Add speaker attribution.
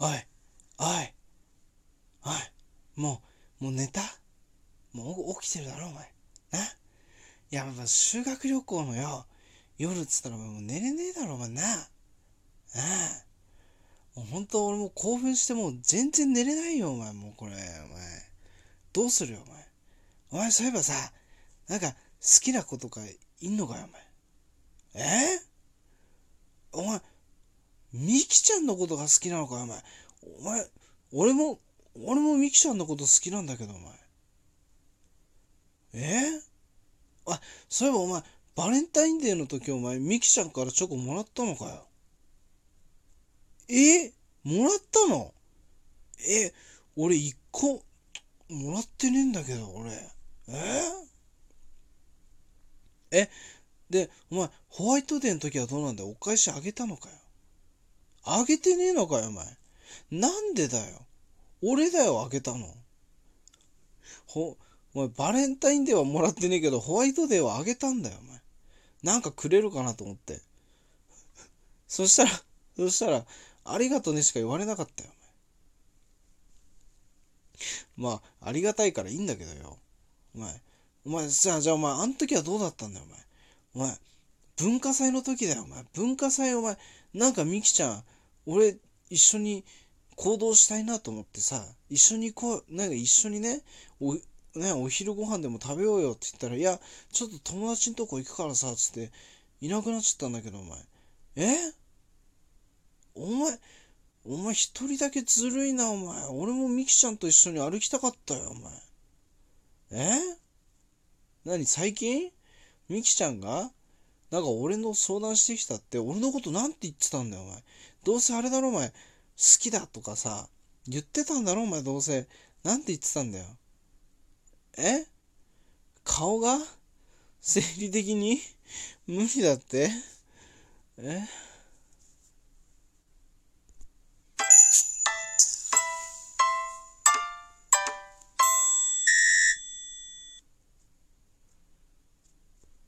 Speaker 1: おいおいおいもうもう寝た？もう起きてるだろお前。な？いやっぱ修学旅行のよ。夜っつったらもう寝れねえだろお前。な？ああもう本当俺も興奮してもう全然寝れないよお前。もうこれお前。どうするよお前。お前そういえばさなんか好きな子とかいんのかよお前。え？お前ミキちゃんのことが好きなのかお前。お前俺も俺もミキちゃんのこと好きなんだけどお前。え？あそういえばお前バレンタインデーの時お前ミキちゃんからチョコもらったのかよ。え？もらったの？え？俺一個もらってねえんだけど俺。え？え？でお前ホワイトデーの時はどうなんだよ。お返しあげたのかよ。あげてねえのかよお前。なんでだよ。俺だよあげたの。ほお前バレンタインデーはもらってねえけどホワイトデーはあげたんだよお前。なんかくれるかなと思って。そしたらそしたらありがとねしか言われなかったよお前。まあありがたいからいいんだけどよ。お前お前じゃあじゃあお前あの時はどうだったんだよお前。お前、文化祭の時だよ、お前。文化祭、お前、なんかミキちゃん、俺、一緒に行動したいなと思ってさ、一緒にこう、なんか一緒にね、お、ね、お昼ご飯でも食べようよって言ったら、いや、ちょっと友達のとこ行くからさ、つって、いなくなっちゃったんだけど、お前。え？お前、お前一人だけずるいな、お前。俺もミキちゃんと一緒に歩きたかったよ、お前。え？何、最近？ミキちゃんが？なんか俺の相談してきたって、俺のことなんて言ってたんだよ、お前。どうせあれだろ、お前。好きだとかさ、言ってたんだろ、お前、どうせ。なんて言ってたんだよ。え？顔が生理的に？無理だってえ？